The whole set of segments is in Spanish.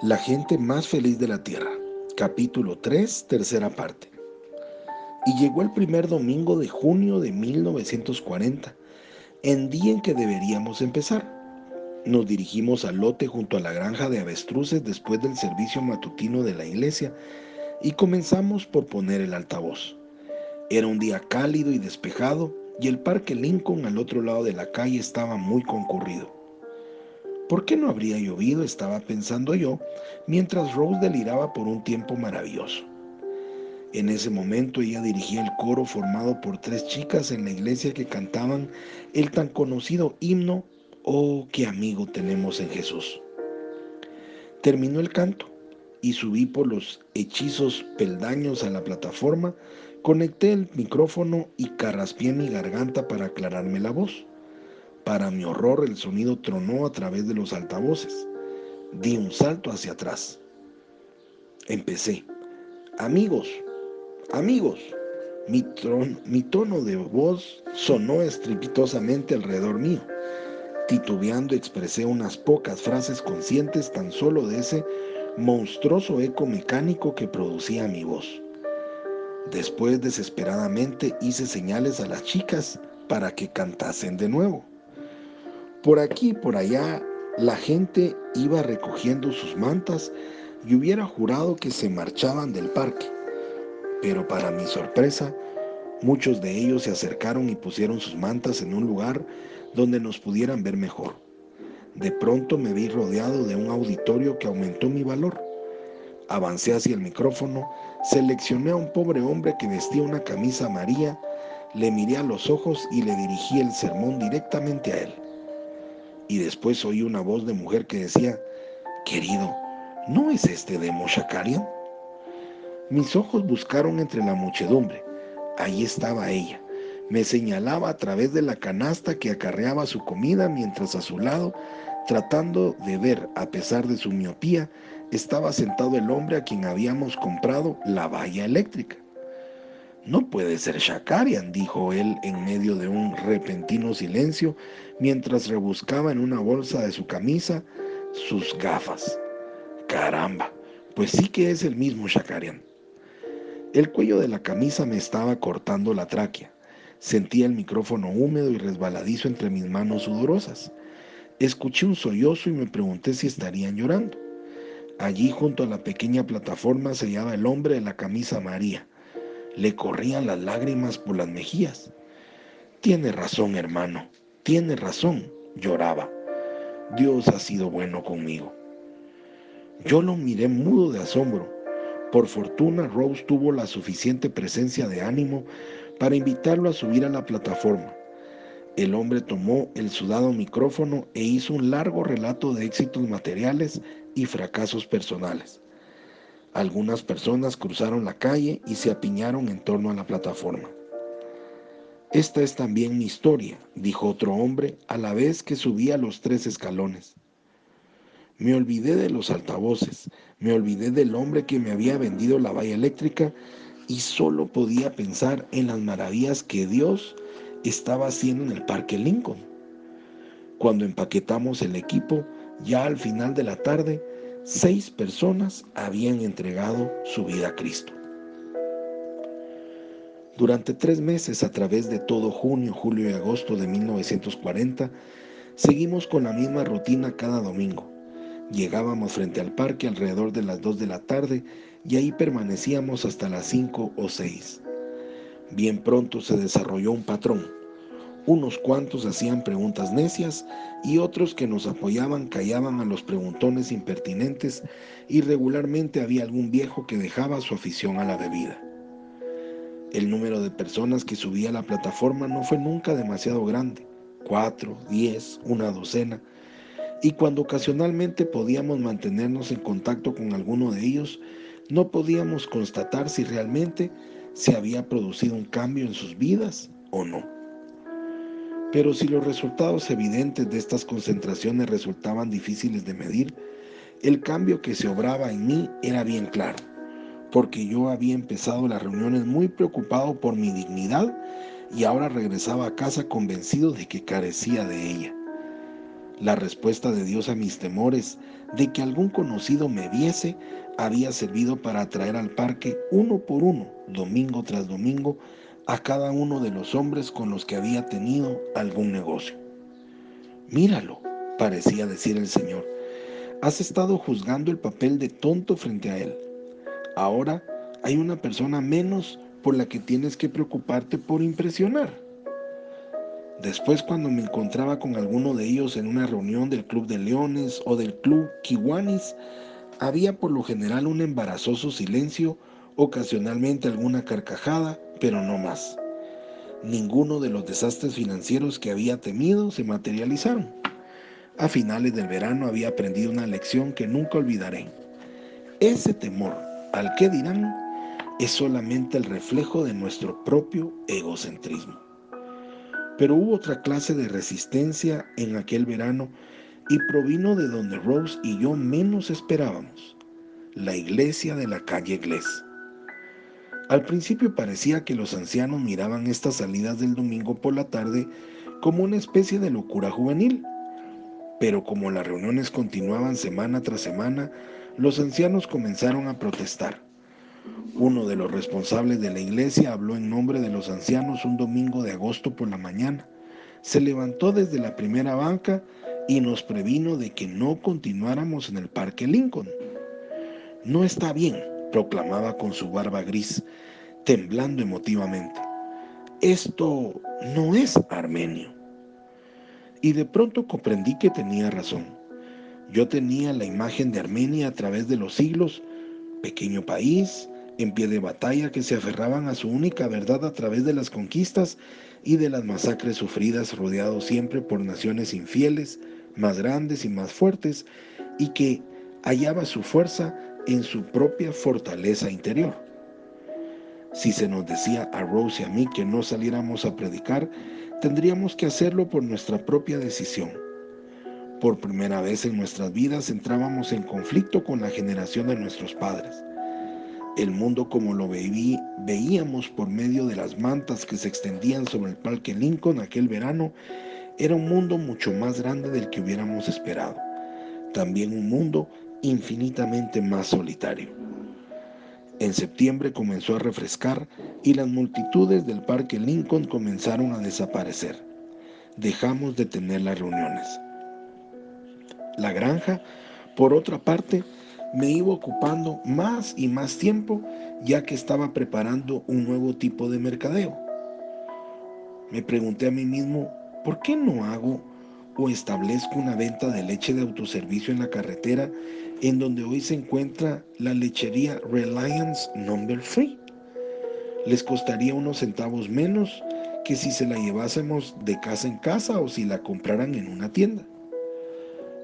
La gente más feliz de la tierra. Capítulo 3, tercera parte. Y llegó el primer domingo de junio de 1940, en día en que deberíamos empezar. Nos dirigimos al lote junto a la granja de avestruces después del servicio matutino de la iglesia y comenzamos por poner el altavoz. Era un día cálido y despejado y el parque Lincoln al otro lado de la calle estaba muy concurrido. ¿Por qué no habría llovido? Estaba pensando yo, mientras Rose deliraba por un tiempo maravilloso. En ese momento ella dirigía el coro formado por tres chicas en la iglesia que cantaban el tan conocido himno Oh, qué amigo tenemos en Jesús. Terminó el canto y subí por los hechizos peldaños a la plataforma, conecté el micrófono y carraspié mi garganta para aclararme la voz. Para mi horror, el sonido tronó a través de los altavoces. Di un salto hacia atrás. Empecé. Amigos, amigos. Mi, tono de voz sonó estrepitosamente alrededor mío. Titubeando expresé unas pocas frases conscientes tan solo de ese monstruoso eco mecánico que producía mi voz. Después desesperadamente hice señales a las chicas para que cantasen de nuevo. Por aquí y por allá la gente iba recogiendo sus mantas y hubiera jurado que se marchaban del parque. Pero para mi sorpresa, muchos de ellos se acercaron y pusieron sus mantas en un lugar donde nos pudieran ver mejor. De pronto me vi rodeado de un auditorio que aumentó mi valor. Avancé hacia el micrófono, seleccioné a un pobre hombre que vestía una camisa amarilla, le miré a los ojos y le dirigí el sermón directamente a él y después oí una voz de mujer que decía, querido, ¿no es este de Shakarian? Mis ojos buscaron entre la muchedumbre. Ahí estaba ella. Me señalaba a través de la canasta que acarreaba su comida mientras a su lado, tratando de ver a pesar de su miopía, estaba sentado el hombre a quien habíamos comprado la valla eléctrica. No puede ser Shakarian, dijo él en medio de un repentino silencio mientras rebuscaba en una bolsa de su camisa sus gafas. Caramba, pues sí que es el mismo Shakarian. El cuello de la camisa me estaba cortando la tráquea. Sentía el micrófono húmedo y resbaladizo entre mis manos sudorosas. Escuché un sollozo y me pregunté si estarían llorando. Allí junto a la pequeña plataforma se hallaba el hombre de la camisa María le corrían las lágrimas por las mejillas. Tiene razón, hermano, tiene razón, lloraba. Dios ha sido bueno conmigo. Yo lo miré mudo de asombro. Por fortuna, Rose tuvo la suficiente presencia de ánimo para invitarlo a subir a la plataforma. El hombre tomó el sudado micrófono e hizo un largo relato de éxitos materiales y fracasos personales. Algunas personas cruzaron la calle y se apiñaron en torno a la plataforma. Esta es también mi historia, dijo otro hombre a la vez que subía los tres escalones. Me olvidé de los altavoces, me olvidé del hombre que me había vendido la valla eléctrica y solo podía pensar en las maravillas que Dios estaba haciendo en el Parque Lincoln. Cuando empaquetamos el equipo, ya al final de la tarde, seis personas habían entregado su vida a Cristo. Durante tres meses, a través de todo junio, julio y agosto de 1940, seguimos con la misma rutina cada domingo. Llegábamos frente al parque alrededor de las dos de la tarde y ahí permanecíamos hasta las cinco o seis. Bien pronto se desarrolló un patrón. Unos cuantos hacían preguntas necias y otros que nos apoyaban callaban a los preguntones impertinentes y regularmente había algún viejo que dejaba su afición a la bebida. El número de personas que subía a la plataforma no fue nunca demasiado grande, cuatro, diez, una docena, y cuando ocasionalmente podíamos mantenernos en contacto con alguno de ellos, no podíamos constatar si realmente se había producido un cambio en sus vidas o no. Pero si los resultados evidentes de estas concentraciones resultaban difíciles de medir, el cambio que se obraba en mí era bien claro, porque yo había empezado las reuniones muy preocupado por mi dignidad y ahora regresaba a casa convencido de que carecía de ella. La respuesta de Dios a mis temores de que algún conocido me viese había servido para atraer al parque uno por uno, domingo tras domingo, a cada uno de los hombres con los que había tenido algún negocio. Míralo, parecía decir el Señor, has estado juzgando el papel de tonto frente a Él. Ahora hay una persona menos por la que tienes que preocuparte por impresionar. Después cuando me encontraba con alguno de ellos en una reunión del Club de Leones o del Club Kiwanis, había por lo general un embarazoso silencio, ocasionalmente alguna carcajada, pero no más. Ninguno de los desastres financieros que había temido se materializaron. A finales del verano había aprendido una lección que nunca olvidaré. Ese temor al que dirán es solamente el reflejo de nuestro propio egocentrismo. Pero hubo otra clase de resistencia en aquel verano y provino de donde Rose y yo menos esperábamos, la iglesia de la calle Glés. Al principio parecía que los ancianos miraban estas salidas del domingo por la tarde como una especie de locura juvenil, pero como las reuniones continuaban semana tras semana, los ancianos comenzaron a protestar. Uno de los responsables de la iglesia habló en nombre de los ancianos un domingo de agosto por la mañana. Se levantó desde la primera banca y nos previno de que no continuáramos en el Parque Lincoln. No está bien, proclamaba con su barba gris, temblando emotivamente. Esto no es armenio. Y de pronto comprendí que tenía razón. Yo tenía la imagen de Armenia a través de los siglos, pequeño país, en pie de batalla que se aferraban a su única verdad a través de las conquistas y de las masacres sufridas, rodeado siempre por naciones infieles, más grandes y más fuertes, y que hallaba su fuerza en su propia fortaleza interior. Si se nos decía a Rose y a mí que no saliéramos a predicar, tendríamos que hacerlo por nuestra propia decisión. Por primera vez en nuestras vidas entrábamos en conflicto con la generación de nuestros padres. El mundo como lo veíamos por medio de las mantas que se extendían sobre el Parque Lincoln aquel verano era un mundo mucho más grande del que hubiéramos esperado. También un mundo infinitamente más solitario. En septiembre comenzó a refrescar y las multitudes del Parque Lincoln comenzaron a desaparecer. Dejamos de tener las reuniones. La granja, por otra parte, me iba ocupando más y más tiempo ya que estaba preparando un nuevo tipo de mercadeo. Me pregunté a mí mismo, ¿por qué no hago o establezco una venta de leche de autoservicio en la carretera en donde hoy se encuentra la lechería Reliance Number Free? Les costaría unos centavos menos que si se la llevásemos de casa en casa o si la compraran en una tienda.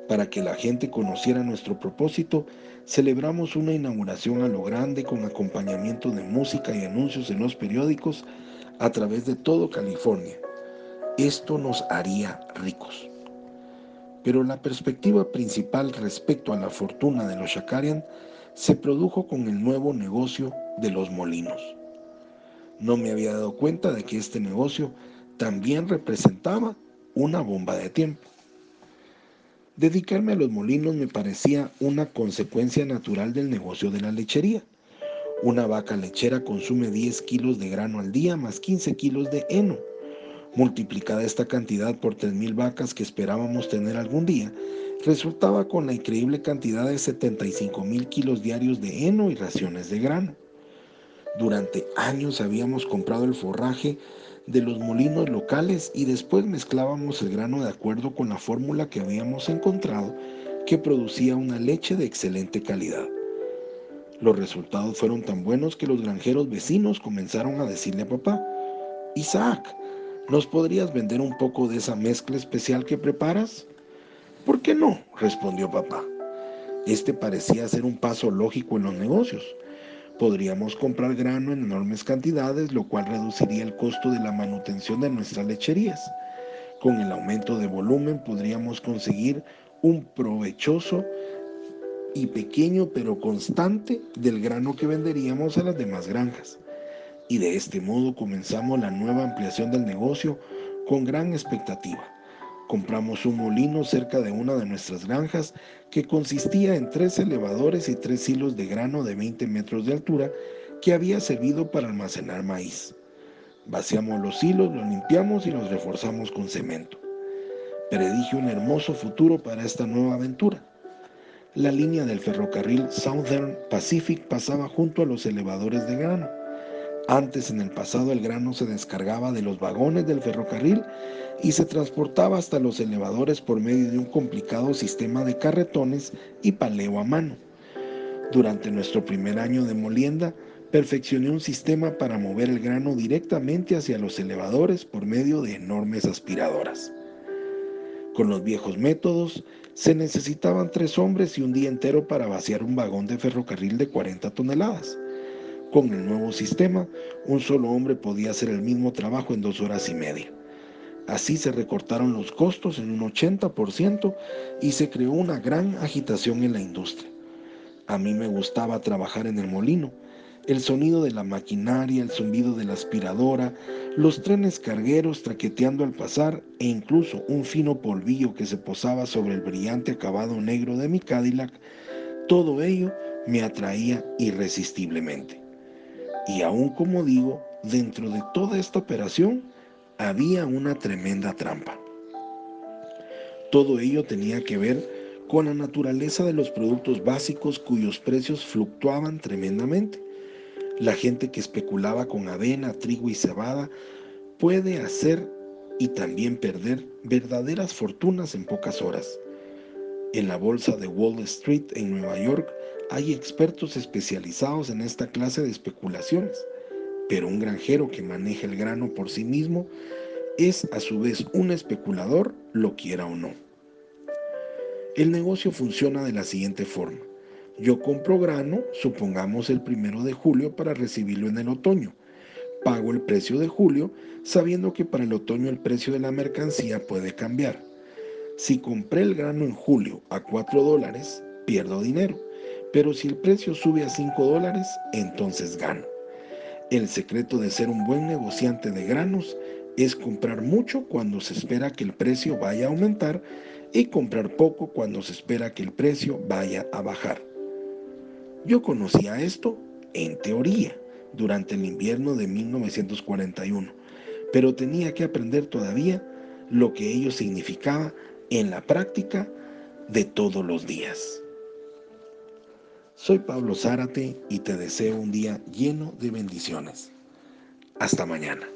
Para que la gente conociera nuestro propósito, celebramos una inauguración a lo grande con acompañamiento de música y anuncios en los periódicos a través de todo California. Esto nos haría ricos. Pero la perspectiva principal respecto a la fortuna de los Shakarian se produjo con el nuevo negocio de los molinos. No me había dado cuenta de que este negocio también representaba una bomba de tiempo. Dedicarme a los molinos me parecía una consecuencia natural del negocio de la lechería. Una vaca lechera consume 10 kilos de grano al día más 15 kilos de heno. Multiplicada esta cantidad por 3.000 vacas que esperábamos tener algún día, resultaba con la increíble cantidad de 75.000 kilos diarios de heno y raciones de grano. Durante años habíamos comprado el forraje de los molinos locales y después mezclábamos el grano de acuerdo con la fórmula que habíamos encontrado que producía una leche de excelente calidad. Los resultados fueron tan buenos que los granjeros vecinos comenzaron a decirle a papá, Isaac, ¿nos podrías vender un poco de esa mezcla especial que preparas? ¿Por qué no? respondió papá. Este parecía ser un paso lógico en los negocios Podríamos comprar grano en enormes cantidades, lo cual reduciría el costo de la manutención de nuestras lecherías. Con el aumento de volumen podríamos conseguir un provechoso y pequeño pero constante del grano que venderíamos a las demás granjas. Y de este modo comenzamos la nueva ampliación del negocio con gran expectativa. Compramos un molino cerca de una de nuestras granjas que consistía en tres elevadores y tres hilos de grano de 20 metros de altura que había servido para almacenar maíz. Vaciamos los hilos, los limpiamos y los reforzamos con cemento. Predije un hermoso futuro para esta nueva aventura. La línea del ferrocarril Southern Pacific pasaba junto a los elevadores de grano. Antes en el pasado el grano se descargaba de los vagones del ferrocarril y se transportaba hasta los elevadores por medio de un complicado sistema de carretones y paleo a mano. Durante nuestro primer año de molienda, perfeccioné un sistema para mover el grano directamente hacia los elevadores por medio de enormes aspiradoras. Con los viejos métodos, se necesitaban tres hombres y un día entero para vaciar un vagón de ferrocarril de 40 toneladas. Con el nuevo sistema, un solo hombre podía hacer el mismo trabajo en dos horas y media. Así se recortaron los costos en un 80% y se creó una gran agitación en la industria. A mí me gustaba trabajar en el molino, el sonido de la maquinaria, el zumbido de la aspiradora, los trenes cargueros traqueteando al pasar e incluso un fino polvillo que se posaba sobre el brillante acabado negro de mi Cadillac, todo ello me atraía irresistiblemente. Y aún como digo, dentro de toda esta operación había una tremenda trampa. Todo ello tenía que ver con la naturaleza de los productos básicos cuyos precios fluctuaban tremendamente. La gente que especulaba con avena, trigo y cebada puede hacer y también perder verdaderas fortunas en pocas horas. En la bolsa de Wall Street en Nueva York hay expertos especializados en esta clase de especulaciones, pero un granjero que maneja el grano por sí mismo es a su vez un especulador, lo quiera o no. El negocio funciona de la siguiente forma. Yo compro grano, supongamos el primero de julio, para recibirlo en el otoño. Pago el precio de julio, sabiendo que para el otoño el precio de la mercancía puede cambiar. Si compré el grano en julio a 4 dólares, pierdo dinero. Pero si el precio sube a 5 dólares, entonces gano. El secreto de ser un buen negociante de granos es comprar mucho cuando se espera que el precio vaya a aumentar y comprar poco cuando se espera que el precio vaya a bajar. Yo conocía esto en teoría durante el invierno de 1941, pero tenía que aprender todavía lo que ello significaba en la práctica de todos los días. Soy Pablo Zárate y te deseo un día lleno de bendiciones. Hasta mañana.